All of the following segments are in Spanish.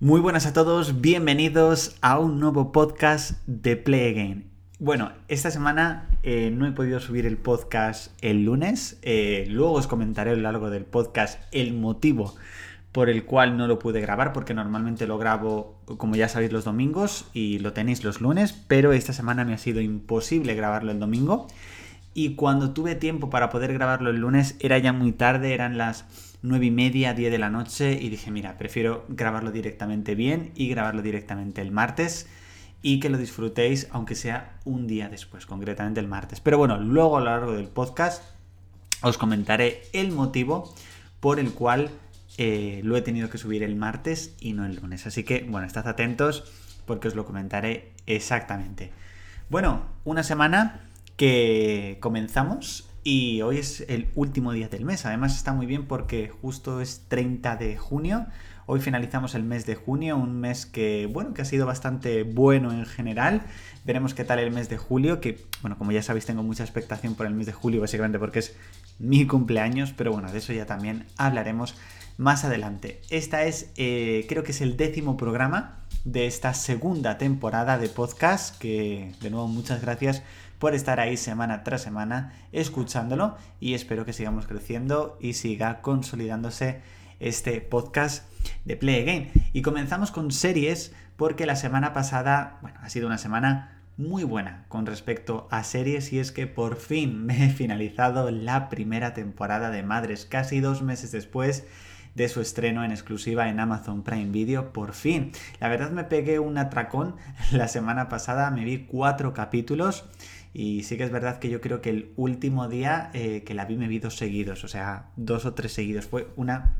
Muy buenas a todos, bienvenidos a un nuevo podcast de Play Again. Bueno, esta semana eh, no he podido subir el podcast el lunes, eh, luego os comentaré a lo largo del podcast el motivo por el cual no lo pude grabar, porque normalmente lo grabo, como ya sabéis, los domingos y lo tenéis los lunes, pero esta semana me ha sido imposible grabarlo el domingo. Y cuando tuve tiempo para poder grabarlo el lunes era ya muy tarde, eran las 9 y media, 10 de la noche y dije, mira, prefiero grabarlo directamente bien y grabarlo directamente el martes y que lo disfrutéis aunque sea un día después, concretamente el martes. Pero bueno, luego a lo largo del podcast os comentaré el motivo por el cual eh, lo he tenido que subir el martes y no el lunes. Así que bueno, estad atentos porque os lo comentaré exactamente. Bueno, una semana que comenzamos y hoy es el último día del mes. Además está muy bien porque justo es 30 de junio. Hoy finalizamos el mes de junio, un mes que, bueno, que ha sido bastante bueno en general. Veremos qué tal el mes de julio, que, bueno, como ya sabéis, tengo mucha expectación por el mes de julio, básicamente porque es mi cumpleaños, pero bueno, de eso ya también hablaremos más adelante. Esta es, eh, creo que es el décimo programa de esta segunda temporada de podcast, que de nuevo muchas gracias por estar ahí semana tras semana escuchándolo y espero que sigamos creciendo y siga consolidándose este podcast de Play Again. Y comenzamos con series porque la semana pasada, bueno, ha sido una semana muy buena con respecto a series y es que por fin me he finalizado la primera temporada de Madres casi dos meses después de su estreno en exclusiva en Amazon Prime Video, por fin. La verdad me pegué un atracón la semana pasada, me vi cuatro capítulos y sí que es verdad que yo creo que el último día eh, que la vi me vi dos seguidos, o sea, dos o tres seguidos. Fue una...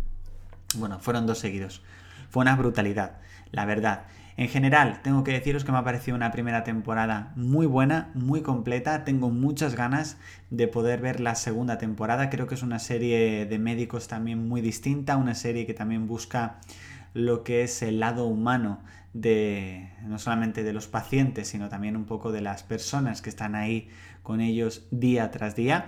Bueno, fueron dos seguidos. Fue una brutalidad, la verdad. En general, tengo que deciros que me ha parecido una primera temporada muy buena, muy completa. Tengo muchas ganas de poder ver la segunda temporada. Creo que es una serie de médicos también muy distinta, una serie que también busca lo que es el lado humano de no solamente de los pacientes, sino también un poco de las personas que están ahí con ellos día tras día.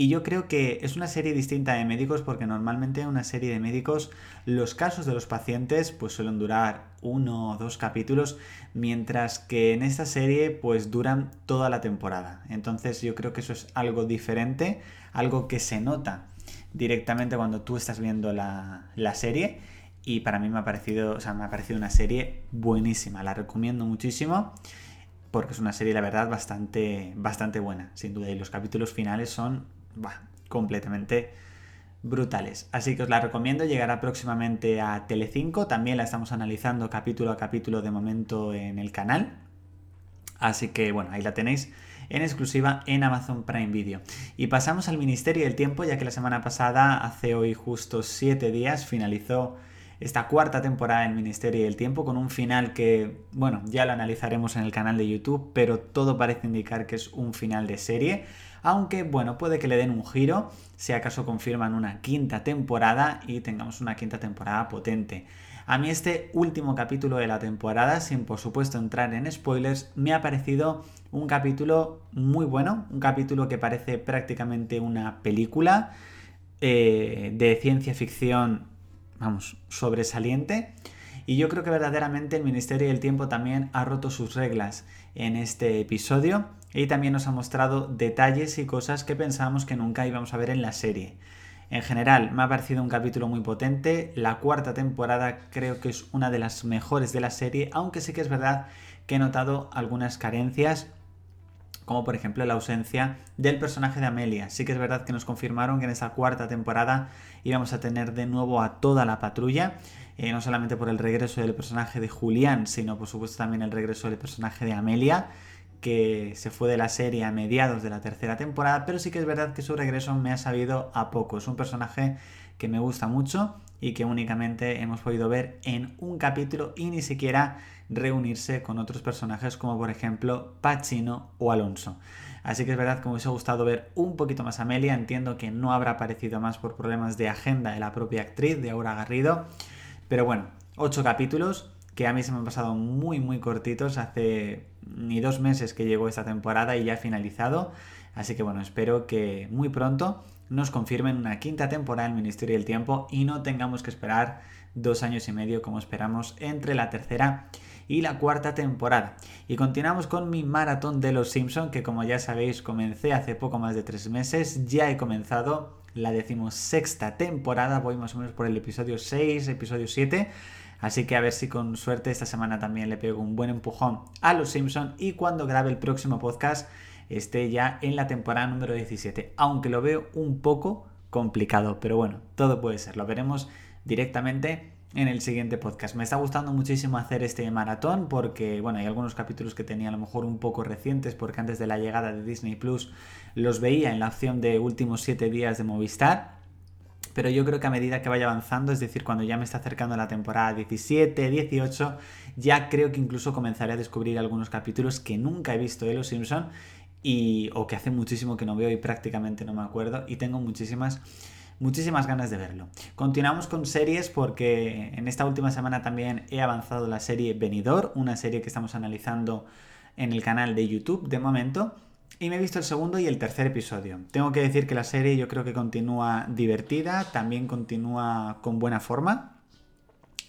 Y yo creo que es una serie distinta de médicos porque normalmente en una serie de médicos los casos de los pacientes pues suelen durar uno o dos capítulos, mientras que en esta serie pues duran toda la temporada. Entonces yo creo que eso es algo diferente, algo que se nota directamente cuando tú estás viendo la, la serie. Y para mí me ha parecido, o sea, me ha parecido una serie buenísima, la recomiendo muchísimo porque es una serie, la verdad, bastante, bastante buena, sin duda, y los capítulos finales son completamente brutales. Así que os la recomiendo, llegará próximamente a Telecinco, también la estamos analizando capítulo a capítulo de momento en el canal. Así que bueno, ahí la tenéis en exclusiva en Amazon Prime Video. Y pasamos al Ministerio del Tiempo, ya que la semana pasada, hace hoy justo 7 días, finalizó esta cuarta temporada del Ministerio del Tiempo con un final que, bueno, ya lo analizaremos en el canal de YouTube, pero todo parece indicar que es un final de serie. Aunque, bueno, puede que le den un giro, si acaso confirman una quinta temporada y tengamos una quinta temporada potente. A mí este último capítulo de la temporada, sin por supuesto entrar en spoilers, me ha parecido un capítulo muy bueno, un capítulo que parece prácticamente una película eh, de ciencia ficción vamos, sobresaliente. Y yo creo que verdaderamente el Ministerio del Tiempo también ha roto sus reglas en este episodio y también nos ha mostrado detalles y cosas que pensábamos que nunca íbamos a ver en la serie. En general, me ha parecido un capítulo muy potente. La cuarta temporada creo que es una de las mejores de la serie, aunque sí que es verdad que he notado algunas carencias como por ejemplo la ausencia del personaje de Amelia. Sí que es verdad que nos confirmaron que en esa cuarta temporada íbamos a tener de nuevo a toda la patrulla, eh, no solamente por el regreso del personaje de Julián, sino por supuesto también el regreso del personaje de Amelia, que se fue de la serie a mediados de la tercera temporada, pero sí que es verdad que su regreso me ha sabido a poco. Es un personaje que me gusta mucho y que únicamente hemos podido ver en un capítulo y ni siquiera reunirse con otros personajes como por ejemplo Pacino o Alonso. Así que es verdad que me hubiese gustado ver un poquito más a Amelia, entiendo que no habrá aparecido más por problemas de agenda de la propia actriz, de Aura Garrido, pero bueno, ocho capítulos que a mí se me han pasado muy muy cortitos, hace ni dos meses que llegó esta temporada y ya ha finalizado, así que bueno, espero que muy pronto nos confirmen una quinta temporada del Ministerio del Tiempo y no tengamos que esperar dos años y medio como esperamos entre la tercera y la cuarta temporada. Y continuamos con mi maratón de Los Simpson que como ya sabéis comencé hace poco más de tres meses, ya he comenzado la decimosexta temporada, voy más o menos por el episodio 6, episodio 7. Así que a ver si con suerte esta semana también le pego un buen empujón a Los Simpson y cuando grabe el próximo podcast esté ya en la temporada número 17. Aunque lo veo un poco complicado, pero bueno, todo puede ser. Lo veremos directamente en el siguiente podcast. Me está gustando muchísimo hacer este maratón porque, bueno, hay algunos capítulos que tenía a lo mejor un poco recientes porque antes de la llegada de Disney Plus los veía en la opción de últimos 7 días de Movistar. Pero yo creo que a medida que vaya avanzando, es decir, cuando ya me está acercando la temporada 17, 18, ya creo que incluso comenzaré a descubrir algunos capítulos que nunca he visto de Los Simpson y, o que hace muchísimo que no veo y prácticamente no me acuerdo y tengo muchísimas muchísimas ganas de verlo. Continuamos con series porque en esta última semana también he avanzado la serie Venidor, una serie que estamos analizando en el canal de YouTube de momento. Y me he visto el segundo y el tercer episodio. Tengo que decir que la serie yo creo que continúa divertida, también continúa con buena forma.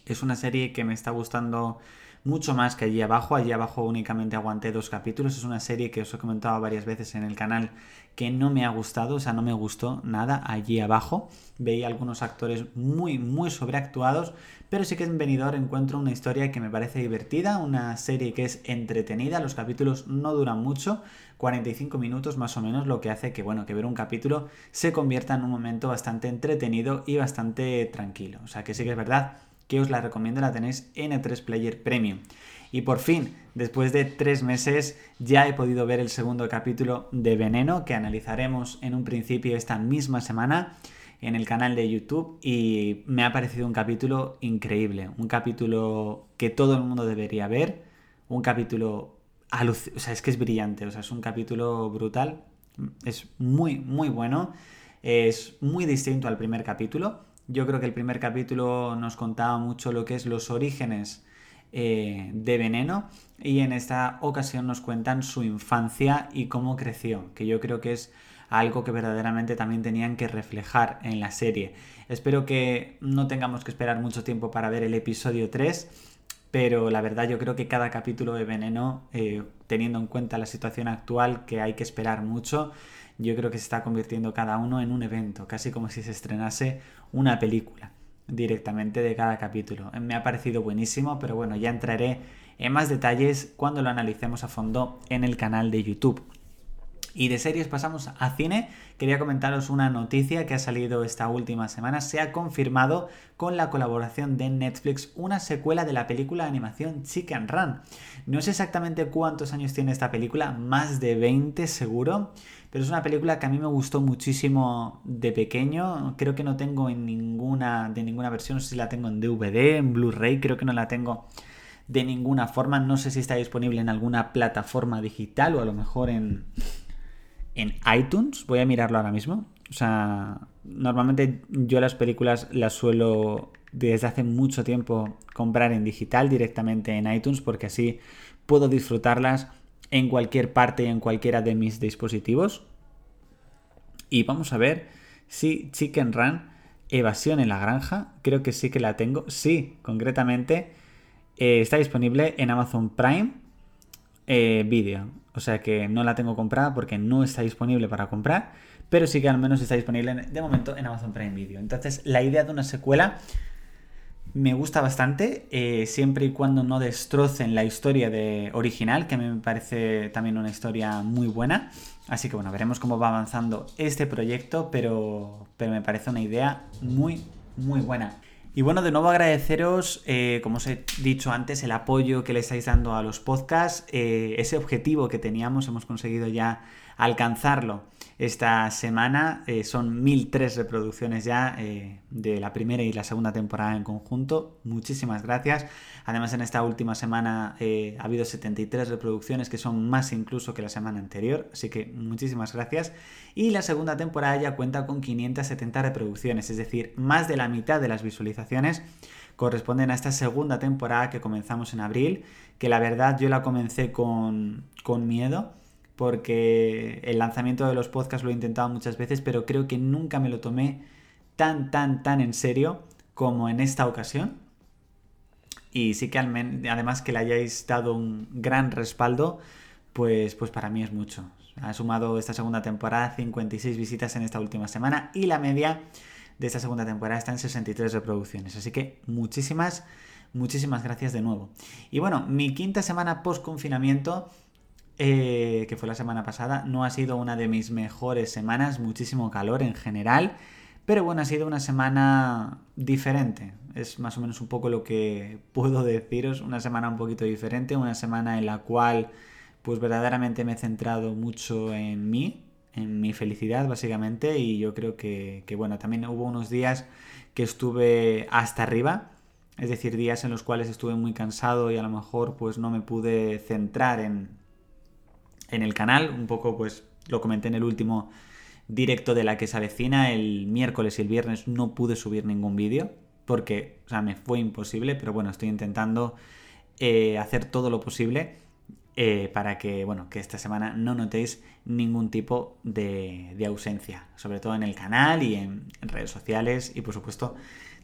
Es una serie que me está gustando mucho más que allí abajo. Allí abajo únicamente aguanté dos capítulos. Es una serie que os he comentado varias veces en el canal que no me ha gustado, o sea, no me gustó nada allí abajo. Veía algunos actores muy, muy sobreactuados, pero sí que en Venidor encuentro una historia que me parece divertida, una serie que es entretenida. Los capítulos no duran mucho, 45 minutos más o menos, lo que hace que, bueno, que ver un capítulo se convierta en un momento bastante entretenido y bastante tranquilo. O sea, que sí que es verdad que os la recomiendo, la tenéis en E3 Player Premium. Y por fin, después de tres meses, ya he podido ver el segundo capítulo de Veneno, que analizaremos en un principio esta misma semana en el canal de YouTube y me ha parecido un capítulo increíble, un capítulo que todo el mundo debería ver, un capítulo o sea, es que es brillante, o sea, es un capítulo brutal, es muy muy bueno, es muy distinto al primer capítulo yo creo que el primer capítulo nos contaba mucho lo que es los orígenes eh, de Veneno y en esta ocasión nos cuentan su infancia y cómo creció, que yo creo que es algo que verdaderamente también tenían que reflejar en la serie. Espero que no tengamos que esperar mucho tiempo para ver el episodio 3, pero la verdad yo creo que cada capítulo de Veneno, eh, teniendo en cuenta la situación actual, que hay que esperar mucho, yo creo que se está convirtiendo cada uno en un evento, casi como si se estrenase una película directamente de cada capítulo. Me ha parecido buenísimo, pero bueno, ya entraré en más detalles cuando lo analicemos a fondo en el canal de YouTube. Y de series pasamos a cine. Quería comentaros una noticia que ha salido esta última semana. Se ha confirmado con la colaboración de Netflix una secuela de la película de animación Chicken Run. No sé exactamente cuántos años tiene esta película, más de 20 seguro. Pero es una película que a mí me gustó muchísimo de pequeño. Creo que no tengo en ninguna, de ninguna versión, no sé si la tengo en DVD, en Blu-ray, creo que no la tengo de ninguna forma. No sé si está disponible en alguna plataforma digital o a lo mejor en, en iTunes. Voy a mirarlo ahora mismo. O sea, normalmente yo las películas las suelo desde hace mucho tiempo comprar en digital directamente en iTunes porque así puedo disfrutarlas en cualquier parte y en cualquiera de mis dispositivos. Y vamos a ver si Chicken Run Evasión en la Granja, creo que sí que la tengo. Sí, concretamente eh, está disponible en Amazon Prime eh, Video. O sea que no la tengo comprada porque no está disponible para comprar, pero sí que al menos está disponible de momento en Amazon Prime Video. Entonces, la idea de una secuela me gusta bastante, eh, siempre y cuando no destrocen la historia de original, que me parece también una historia muy buena. Así que bueno, veremos cómo va avanzando este proyecto, pero, pero me parece una idea muy, muy buena. Y bueno, de nuevo agradeceros, eh, como os he dicho antes, el apoyo que le estáis dando a los podcasts, eh, ese objetivo que teníamos, hemos conseguido ya alcanzarlo esta semana. Eh, son 1003 reproducciones ya eh, de la primera y la segunda temporada en conjunto. Muchísimas gracias. Además, en esta última semana eh, ha habido 73 reproducciones que son más incluso que la semana anterior. Así que muchísimas gracias. Y la segunda temporada ya cuenta con 570 reproducciones, es decir, más de la mitad de las visualizaciones corresponden a esta segunda temporada que comenzamos en abril, que la verdad yo la comencé con, con miedo porque el lanzamiento de los podcasts lo he intentado muchas veces, pero creo que nunca me lo tomé tan, tan, tan en serio como en esta ocasión. Y sí que además que le hayáis dado un gran respaldo, pues, pues para mí es mucho. Ha sumado esta segunda temporada 56 visitas en esta última semana y la media de esta segunda temporada está en 63 reproducciones. Así que muchísimas, muchísimas gracias de nuevo. Y bueno, mi quinta semana post confinamiento, eh, que fue la semana pasada, no ha sido una de mis mejores semanas, muchísimo calor en general. Pero bueno, ha sido una semana diferente. Es más o menos un poco lo que puedo deciros. Una semana un poquito diferente, una semana en la cual pues verdaderamente me he centrado mucho en mí, en mi felicidad básicamente y yo creo que, bueno, también hubo unos días que estuve hasta arriba, es decir, días en los cuales estuve muy cansado y a lo mejor pues no me pude centrar en, en el canal, un poco pues lo comenté en el último directo de la que se avecina. El miércoles y el viernes no pude subir ningún vídeo porque, o sea, me fue imposible, pero bueno, estoy intentando eh, hacer todo lo posible eh, para que, bueno, que esta semana no notéis ningún tipo de, ausencia, sobre todo en el canal y en, redes sociales y por supuesto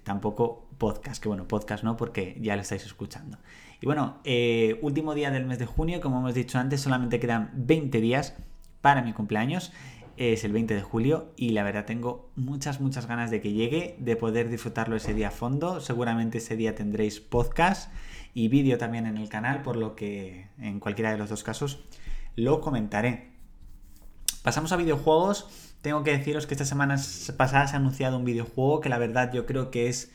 tampoco podcast, que bueno, podcast no porque ya lo estáis escuchando. Y bueno, eh, último día del mes de junio, como hemos dicho antes, solamente quedan 20 días para mi cumpleaños es el 20 de julio y la verdad tengo muchas, muchas ganas de que llegue, de poder disfrutarlo ese día a fondo. Seguramente ese día tendréis podcast y vídeo también en el canal, por lo que en cualquiera de los dos casos lo comentaré. Pasamos a videojuegos. Tengo que deciros que esta semana pasada se ha anunciado un videojuego que la verdad yo creo que es...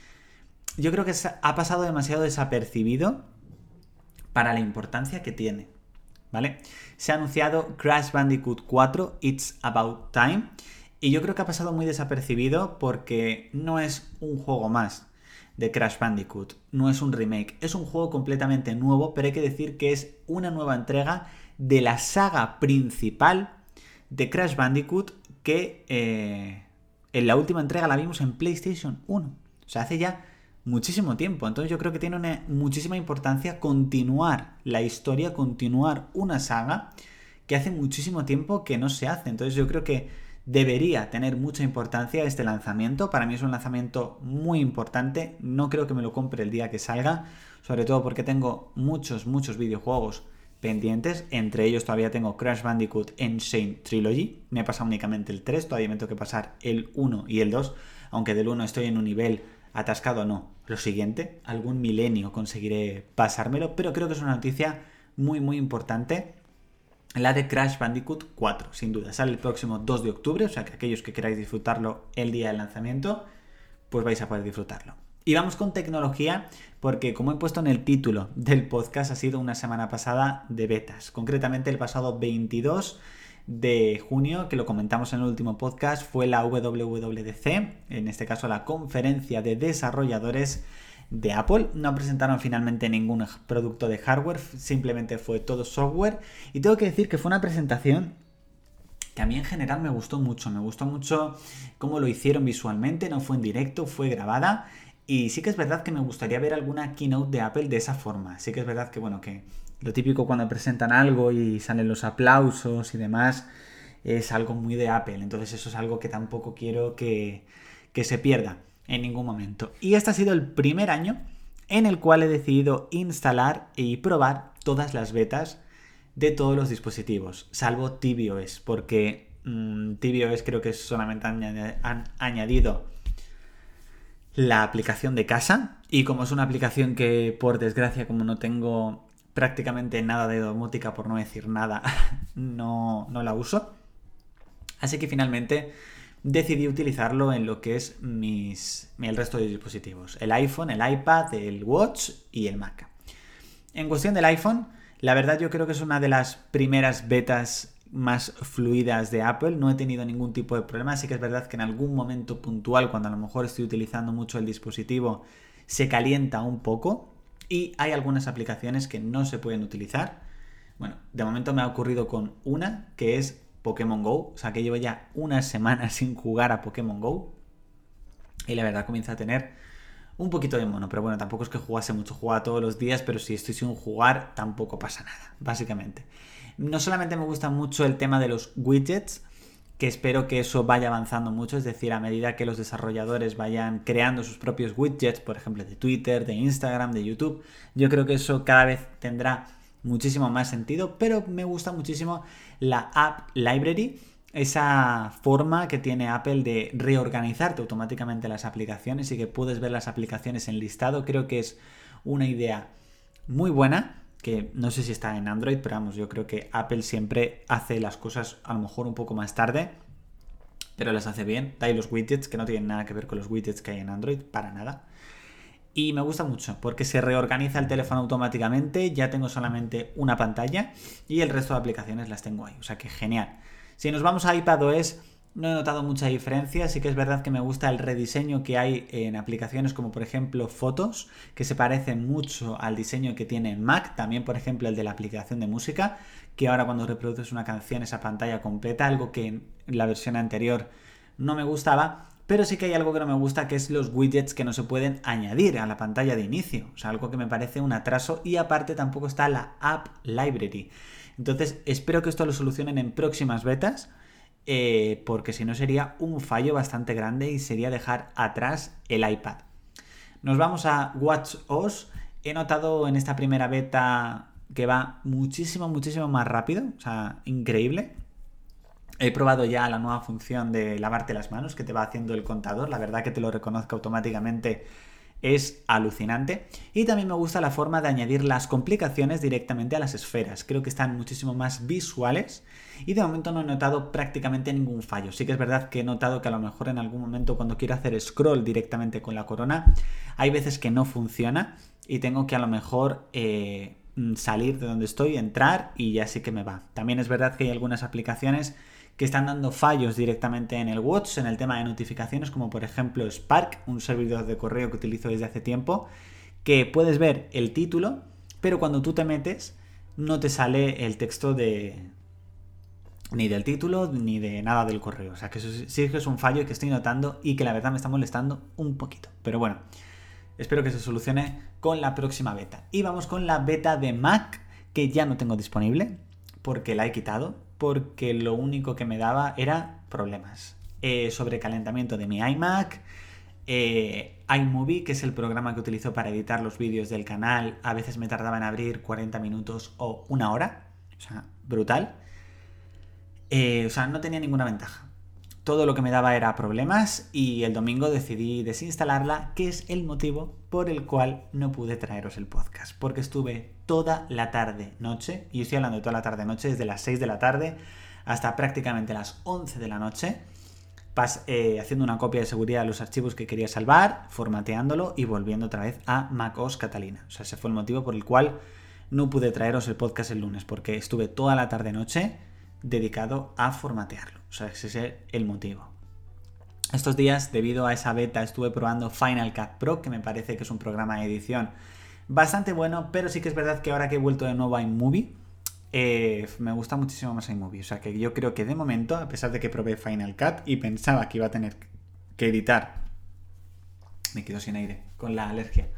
Yo creo que ha pasado demasiado desapercibido para la importancia que tiene. ¿vale? Se ha anunciado Crash Bandicoot 4, It's About Time, y yo creo que ha pasado muy desapercibido porque no es un juego más de Crash Bandicoot, no es un remake, es un juego completamente nuevo, pero hay que decir que es una nueva entrega de la saga principal de Crash Bandicoot que eh, en la última entrega la vimos en PlayStation 1. O sea, hace ya muchísimo tiempo. Entonces yo creo que tiene una muchísima importancia continuar la historia, continuar una saga que hace muchísimo tiempo que no se hace. Entonces yo creo que debería tener mucha importancia este lanzamiento. Para mí es un lanzamiento muy importante. No creo que me lo compre el día que salga, sobre todo porque tengo muchos, muchos videojuegos pendientes. Entre ellos todavía tengo Crash Bandicoot Insane Trilogy. Me he pasado únicamente el 3, todavía me tengo que pasar el 1 y el 2, aunque del 1 estoy en un nivel atascado no. Lo siguiente, algún milenio conseguiré pasármelo, pero creo que es una noticia muy muy importante. La de Crash Bandicoot 4, sin duda. Sale el próximo 2 de octubre, o sea que aquellos que queráis disfrutarlo el día del lanzamiento, pues vais a poder disfrutarlo. Y vamos con tecnología, porque como he puesto en el título del podcast, ha sido una semana pasada de betas. Concretamente el pasado 22 de junio, que lo comentamos en el último podcast, fue la WWDC, en este caso la conferencia de desarrolladores de Apple. No presentaron finalmente ningún producto de hardware, simplemente fue todo software. Y tengo que decir que fue una presentación que a mí en general me gustó mucho. Me gustó mucho cómo lo hicieron visualmente, no fue en directo, fue grabada. Y sí que es verdad que me gustaría ver alguna keynote de Apple de esa forma. Sí que es verdad que, bueno, que lo típico cuando presentan algo y salen los aplausos y demás, es algo muy de Apple. Entonces eso es algo que tampoco quiero que, que se pierda en ningún momento. Y este ha sido el primer año en el cual he decidido instalar y probar todas las betas de todos los dispositivos, salvo tvOS, porque mmm, creo que solamente han añadido la aplicación de casa y como es una aplicación que por desgracia como no tengo prácticamente nada de domótica, por no decir nada, no, no la uso. Así que finalmente decidí utilizarlo en lo que es mis, el resto de dispositivos. El iPhone, el iPad, el Watch y el Mac. En cuestión del iPhone, la verdad yo creo que es una de las primeras betas más fluidas de Apple. No he tenido ningún tipo de problema. Así que es verdad que en algún momento puntual, cuando a lo mejor estoy utilizando mucho el dispositivo, se calienta un poco y hay algunas aplicaciones que no se pueden utilizar. Bueno, de momento me ha ocurrido con una que es Pokémon Go, o sea que llevo ya una semana sin jugar a Pokémon Go y la verdad comienza a tener un poquito de mono, pero bueno, tampoco es que jugase mucho, jugaba todos los días, pero si estoy sin jugar tampoco pasa nada, básicamente. No solamente me gusta mucho el tema de los widgets, que espero que eso vaya avanzando mucho, es decir, a medida que los desarrolladores vayan creando sus propios widgets, por ejemplo, de Twitter, de Instagram, de YouTube, yo creo que eso cada vez tendrá muchísimo más sentido, pero me gusta muchísimo la App Library, esa forma que tiene Apple de reorganizarte automáticamente las aplicaciones y que puedes ver las aplicaciones en listado, creo que es una idea muy buena que no sé si está en Android, pero vamos, yo creo que Apple siempre hace las cosas a lo mejor un poco más tarde, pero las hace bien. Da ahí los widgets, que no tienen nada que ver con los widgets que hay en Android, para nada. Y me gusta mucho, porque se reorganiza el teléfono automáticamente, ya tengo solamente una pantalla y el resto de aplicaciones las tengo ahí, o sea que genial. Si nos vamos a iPadOS, no he notado mucha diferencia, sí que es verdad que me gusta el rediseño que hay en aplicaciones como por ejemplo Fotos, que se parece mucho al diseño que tiene en Mac, también por ejemplo el de la aplicación de música, que ahora cuando reproduces una canción esa pantalla completa, algo que en la versión anterior no me gustaba, pero sí que hay algo que no me gusta, que es los widgets que no se pueden añadir a la pantalla de inicio, o sea, algo que me parece un atraso y aparte tampoco está la App Library. Entonces, espero que esto lo solucionen en próximas betas eh, porque si no sería un fallo bastante grande y sería dejar atrás el iPad. Nos vamos a WatchOS. He notado en esta primera beta que va muchísimo, muchísimo más rápido, o sea, increíble. He probado ya la nueva función de lavarte las manos que te va haciendo el contador, la verdad que te lo reconozco automáticamente es alucinante. Y también me gusta la forma de añadir las complicaciones directamente a las esferas. Creo que están muchísimo más visuales y de momento no he notado prácticamente ningún fallo. Sí que es verdad que he notado que a lo mejor en algún momento cuando quiero hacer scroll directamente con la corona, hay veces que no funciona y tengo que a lo mejor... Eh, salir de donde estoy, entrar y ya sí que me va. También es verdad que hay algunas aplicaciones que están dando fallos directamente en el Watch, en el tema de notificaciones, como por ejemplo Spark, un servidor de correo que utilizo desde hace tiempo, que puedes ver el título, pero cuando tú te metes no te sale el texto de ni del título ni de nada del correo. O sea que eso sí que es un fallo que estoy notando y que la verdad me está molestando un poquito. Pero bueno, espero que se solucione con la próxima beta. Y vamos con la beta de Mac, que ya no tengo disponible porque la he quitado porque lo único que me daba era problemas. Eh, sobrecalentamiento de mi iMac, eh, iMovie, que es el programa que utilizo para editar los vídeos del canal, a veces me tardaba en abrir 40 minutos o una hora. O sea, brutal. Eh, o sea, no tenía ninguna ventaja. Todo lo que me daba era problemas y el domingo decidí desinstalarla, que es el motivo por el cual no pude traeros el podcast, porque estuve toda la tarde noche, y estoy hablando de toda la tarde noche, desde las 6 de la tarde hasta prácticamente las 11 de la noche, eh, haciendo una copia de seguridad de los archivos que quería salvar, formateándolo y volviendo otra vez a MacOS Catalina. O sea, ese fue el motivo por el cual no pude traeros el podcast el lunes, porque estuve toda la tarde noche dedicado a formatearlo. O sea, ese es el motivo. Estos días, debido a esa beta, estuve probando Final Cut Pro, que me parece que es un programa de edición bastante bueno, pero sí que es verdad que ahora que he vuelto de nuevo a iMovie, eh, me gusta muchísimo más iMovie. O sea que yo creo que de momento, a pesar de que probé Final Cut y pensaba que iba a tener que editar, me quedo sin aire con la alergia.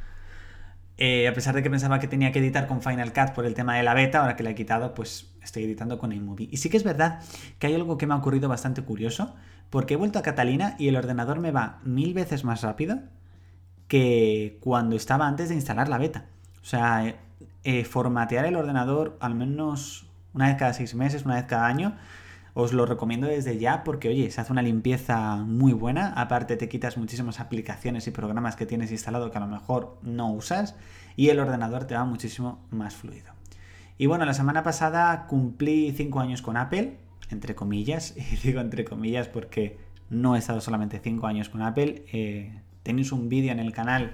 Eh, a pesar de que pensaba que tenía que editar con Final Cut por el tema de la beta, ahora que la he quitado, pues estoy editando con iMovie. Y sí que es verdad que hay algo que me ha ocurrido bastante curioso, porque he vuelto a Catalina y el ordenador me va mil veces más rápido que cuando estaba antes de instalar la beta. O sea, eh, eh, formatear el ordenador al menos una vez cada seis meses, una vez cada año, os lo recomiendo desde ya porque, oye, se hace una limpieza muy buena. Aparte, te quitas muchísimas aplicaciones y programas que tienes instalado que a lo mejor no usas y el ordenador te va muchísimo más fluido. Y bueno, la semana pasada cumplí 5 años con Apple, entre comillas, y digo entre comillas porque no he estado solamente 5 años con Apple. Eh, tenéis un vídeo en el canal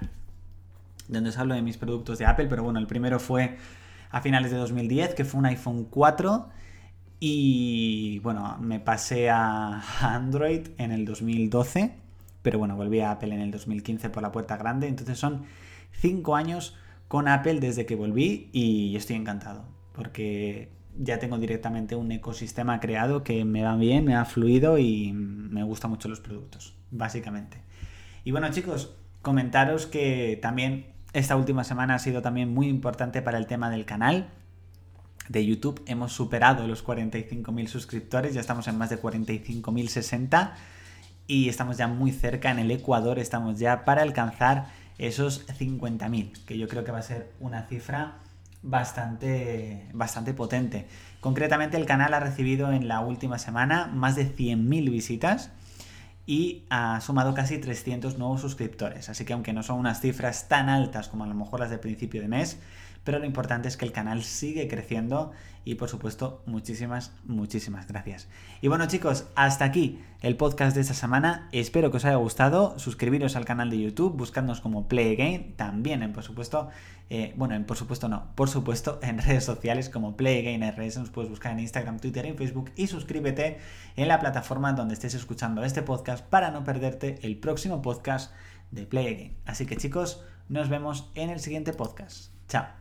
donde os hablo de mis productos de Apple, pero bueno, el primero fue a finales de 2010, que fue un iPhone 4 y bueno, me pasé a Android en el 2012, pero bueno, volví a Apple en el 2015 por la puerta grande. Entonces son 5 años con Apple desde que volví y estoy encantado, porque ya tengo directamente un ecosistema creado que me va bien, me ha fluido y me gustan mucho los productos, básicamente. Y bueno chicos, comentaros que también esta última semana ha sido también muy importante para el tema del canal de YouTube hemos superado los 45.000 suscriptores, ya estamos en más de 45.060 y estamos ya muy cerca, en el Ecuador estamos ya para alcanzar esos 50.000, que yo creo que va a ser una cifra bastante, bastante potente. Concretamente el canal ha recibido en la última semana más de 100.000 visitas y ha sumado casi 300 nuevos suscriptores. Así que aunque no son unas cifras tan altas como a lo mejor las de principio de mes, pero lo importante es que el canal sigue creciendo y por supuesto muchísimas, muchísimas gracias. Y bueno chicos, hasta aquí el podcast de esta semana. Espero que os haya gustado. Suscribiros al canal de YouTube, buscadnos como Play Again, también en por supuesto, eh, bueno, en por supuesto no, por supuesto en redes sociales como Play Again RS, nos puedes buscar en Instagram, Twitter y Facebook y suscríbete en la plataforma donde estés escuchando este podcast para no perderte el próximo podcast de Play Again. Así que chicos, nos vemos en el siguiente podcast. Chao.